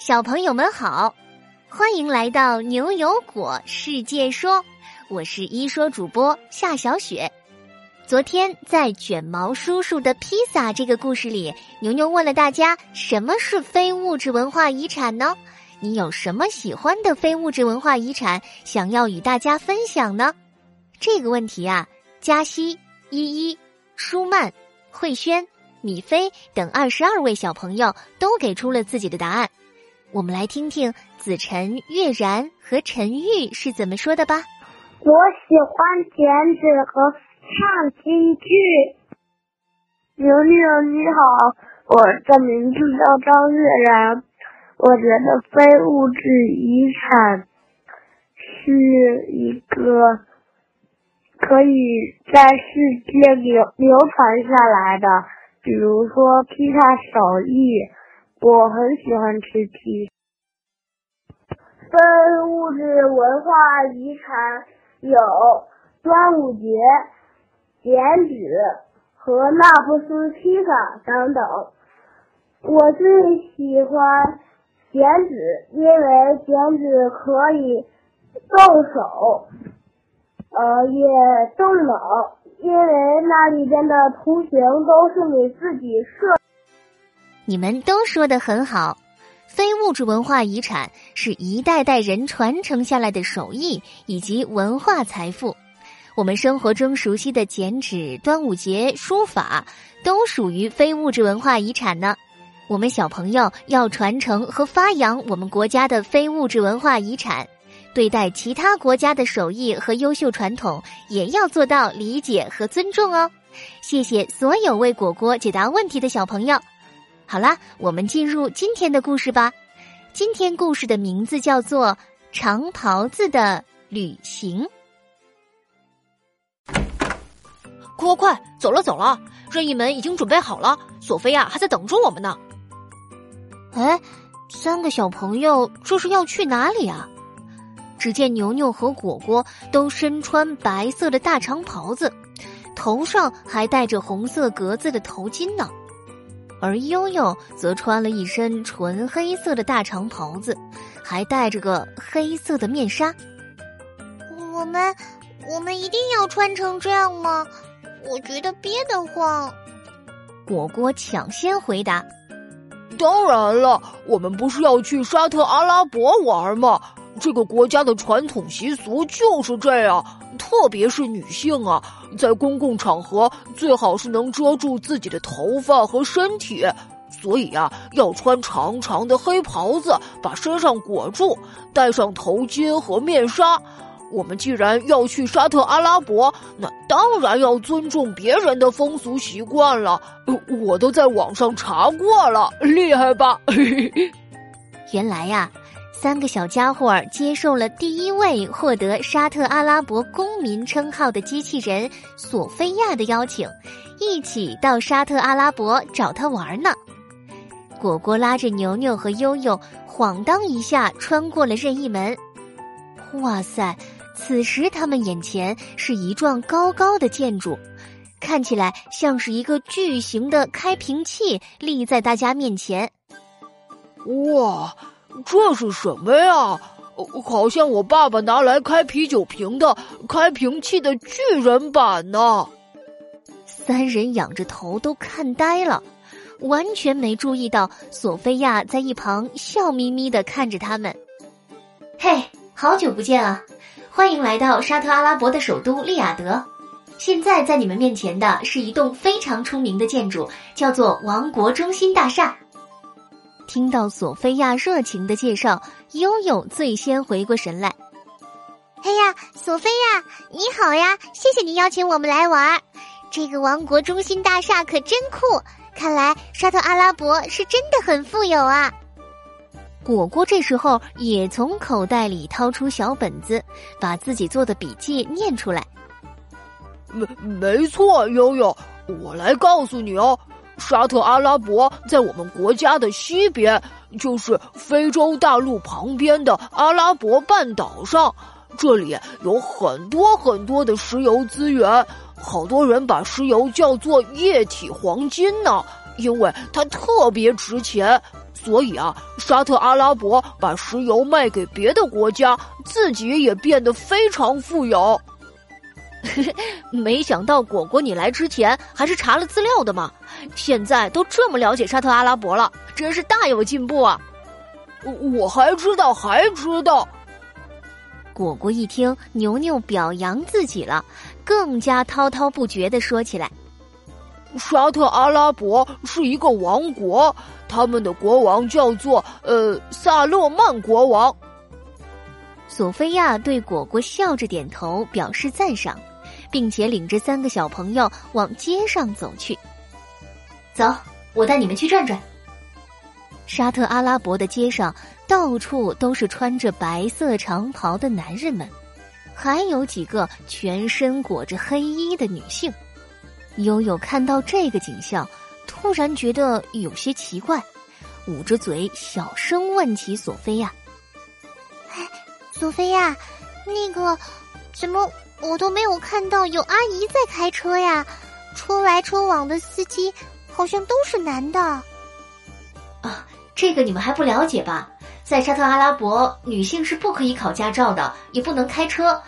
小朋友们好，欢迎来到牛油果世界说，我是一说主播夏小雪。昨天在卷毛叔叔的披萨这个故事里，牛牛问了大家什么是非物质文化遗产呢？你有什么喜欢的非物质文化遗产想要与大家分享呢？这个问题啊，嘉熙、依依、舒曼、慧轩、米菲等二十二位小朋友都给出了自己的答案。我们来听听子晨、月然和陈玉是怎么说的吧。我喜欢剪纸和唱京剧。牛牛你好，我的名字叫张月然。我觉得非物质遗产是一个可以在世界流流传下来的，比如说披萨手艺。我很喜欢吃披萨。非物质文化遗产有端午节、剪纸和纳布斯披萨等等。我最喜欢剪纸，因为剪纸可以动手，呃，也动脑，因为那里边的图形都是你自己设。你们都说的很好，非物质文化遗产是一代代人传承下来的手艺以及文化财富。我们生活中熟悉的剪纸、端午节、书法，都属于非物质文化遗产呢。我们小朋友要传承和发扬我们国家的非物质文化遗产，对待其他国家的手艺和优秀传统，也要做到理解和尊重哦。谢谢所有为果果解答问题的小朋友。好啦，我们进入今天的故事吧。今天故事的名字叫做《长袍子的旅行》。快快快，走了走了，任意门已经准备好了，索菲亚还在等着我们呢。哎，三个小朋友这是要去哪里啊？只见牛牛和果果都身穿白色的大长袍子，头上还戴着红色格子的头巾呢。而悠悠则穿了一身纯黑色的大长袍子，还戴着个黑色的面纱。我们，我们一定要穿成这样吗？我觉得憋得慌。果果抢先回答：“当然了，我们不是要去沙特阿拉伯玩吗？这个国家的传统习俗就是这样。”特别是女性啊，在公共场合最好是能遮住自己的头发和身体，所以呀，要穿长长的黑袍子把身上裹住，戴上头巾和面纱。我们既然要去沙特阿拉伯，那当然要尊重别人的风俗习惯了。我都在网上查过了，厉害吧？原来呀。三个小家伙接受了第一位获得沙特阿拉伯公民称号的机器人索菲亚的邀请，一起到沙特阿拉伯找他玩呢。果果拉着牛牛和悠悠，晃荡一下穿过了任意门。哇塞！此时他们眼前是一幢高高的建筑，看起来像是一个巨型的开瓶器立在大家面前。哇！这是什么呀？好像我爸爸拿来开啤酒瓶的开瓶器的巨人版呢。三人仰着头都看呆了，完全没注意到索菲亚在一旁笑眯眯的看着他们。嘿，好久不见啊！欢迎来到沙特阿拉伯的首都利雅得。现在在你们面前的是一栋非常出名的建筑，叫做王国中心大厦。听到索菲亚热情的介绍，悠悠最先回过神来。哎呀，索菲亚，你好呀！谢谢你邀请我们来玩。这个王国中心大厦可真酷，看来沙特阿拉伯是真的很富有啊。果果这时候也从口袋里掏出小本子，把自己做的笔记念出来。没没错，悠悠，我来告诉你哦。沙特阿拉伯在我们国家的西边，就是非洲大陆旁边的阿拉伯半岛上。这里有很多很多的石油资源，好多人把石油叫做液体黄金呢，因为它特别值钱。所以啊，沙特阿拉伯把石油卖给别的国家，自己也变得非常富有。没想到果果你来之前还是查了资料的嘛，现在都这么了解沙特阿拉伯了，真是大有进步啊！我还知道，还知道。果果一听牛牛表扬自己了，更加滔滔不绝的说起来：“沙特阿拉伯是一个王国，他们的国王叫做呃萨勒曼国王。”索菲亚对果果笑着点头，表示赞赏，并且领着三个小朋友往街上走去。走，我带你们去转转。沙特阿拉伯的街上。到处都是穿着白色长袍的男人们，还有几个全身裹着黑衣的女性。悠悠看到这个景象，突然觉得有些奇怪，捂着嘴小声问起索菲亚：“哎，索菲亚，那个，怎么我都没有看到有阿姨在开车呀？车来车往的司机好像都是男的。”啊，这个你们还不了解吧？在沙特阿拉伯，女性是不可以考驾照的，也不能开车。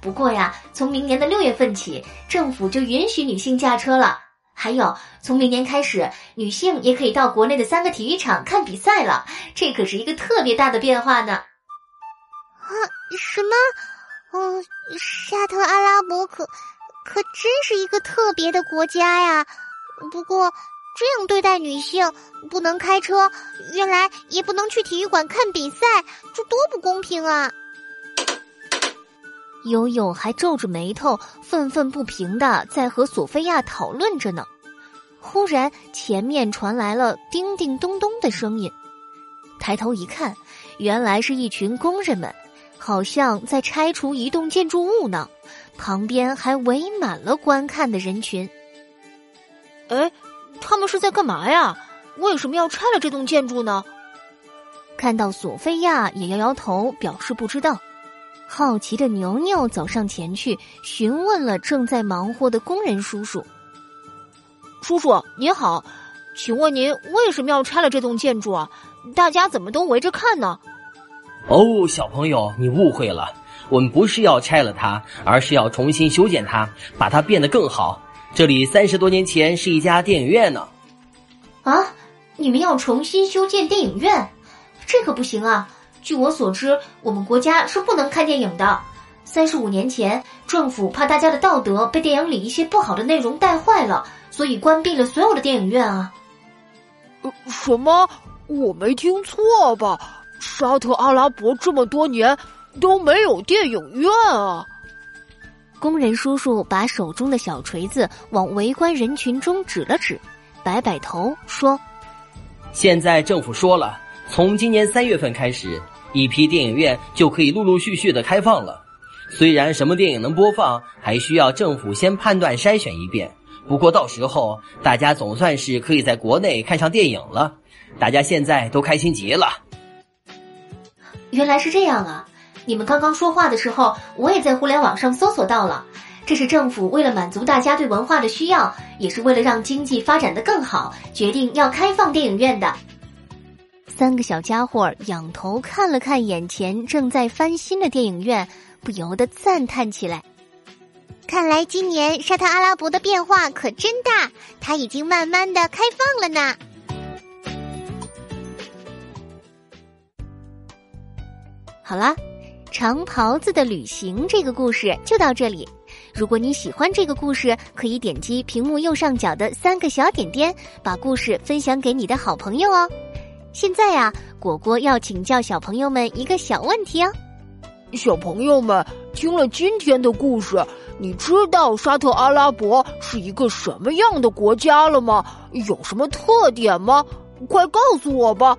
不过呀，从明年的六月份起，政府就允许女性驾车了。还有，从明年开始，女性也可以到国内的三个体育场看比赛了。这可是一个特别大的变化呢。啊，什么？哦，沙特阿拉伯可可真是一个特别的国家呀。不过。这样对待女性，不能开车，原来也不能去体育馆看比赛，这多不公平啊！悠悠还皱着眉头，愤愤不平的在和索菲亚讨论着呢。忽然，前面传来了叮叮咚咚的声音，抬头一看，原来是一群工人们，好像在拆除一栋建筑物呢。旁边还围满了观看的人群。哎。他们是在干嘛呀？为什么要拆了这栋建筑呢？看到索菲亚也摇摇头，表示不知道。好奇的牛牛走上前去，询问了正在忙活的工人叔叔：“叔叔您好，请问您为什么要拆了这栋建筑啊？大家怎么都围着看呢？”哦，小朋友，你误会了，我们不是要拆了它，而是要重新修建它，把它变得更好。这里三十多年前是一家电影院呢。啊，你们要重新修建电影院，这可不行啊！据我所知，我们国家是不能看电影的。三十五年前，政府怕大家的道德被电影里一些不好的内容带坏了，所以关闭了所有的电影院啊。呃什么？我没听错吧？沙特阿拉伯这么多年都没有电影院啊？工人叔叔把手中的小锤子往围观人群中指了指，摆摆头说：“现在政府说了，从今年三月份开始，一批电影院就可以陆陆续续的开放了。虽然什么电影能播放，还需要政府先判断筛选一遍。不过到时候大家总算是可以在国内看上电影了。大家现在都开心极了。原来是这样啊！”你们刚刚说话的时候，我也在互联网上搜索到了。这是政府为了满足大家对文化的需要，也是为了让经济发展的更好，决定要开放电影院的。三个小家伙仰头看了看眼前正在翻新的电影院，不由得赞叹起来：“看来今年沙特阿拉伯的变化可真大，它已经慢慢的开放了呢。”好啦。长袍子的旅行这个故事就到这里。如果你喜欢这个故事，可以点击屏幕右上角的三个小点点，把故事分享给你的好朋友哦。现在呀，果果要请教小朋友们一个小问题哦。小朋友们听了今天的故事，你知道沙特阿拉伯是一个什么样的国家了吗？有什么特点吗？快告诉我吧。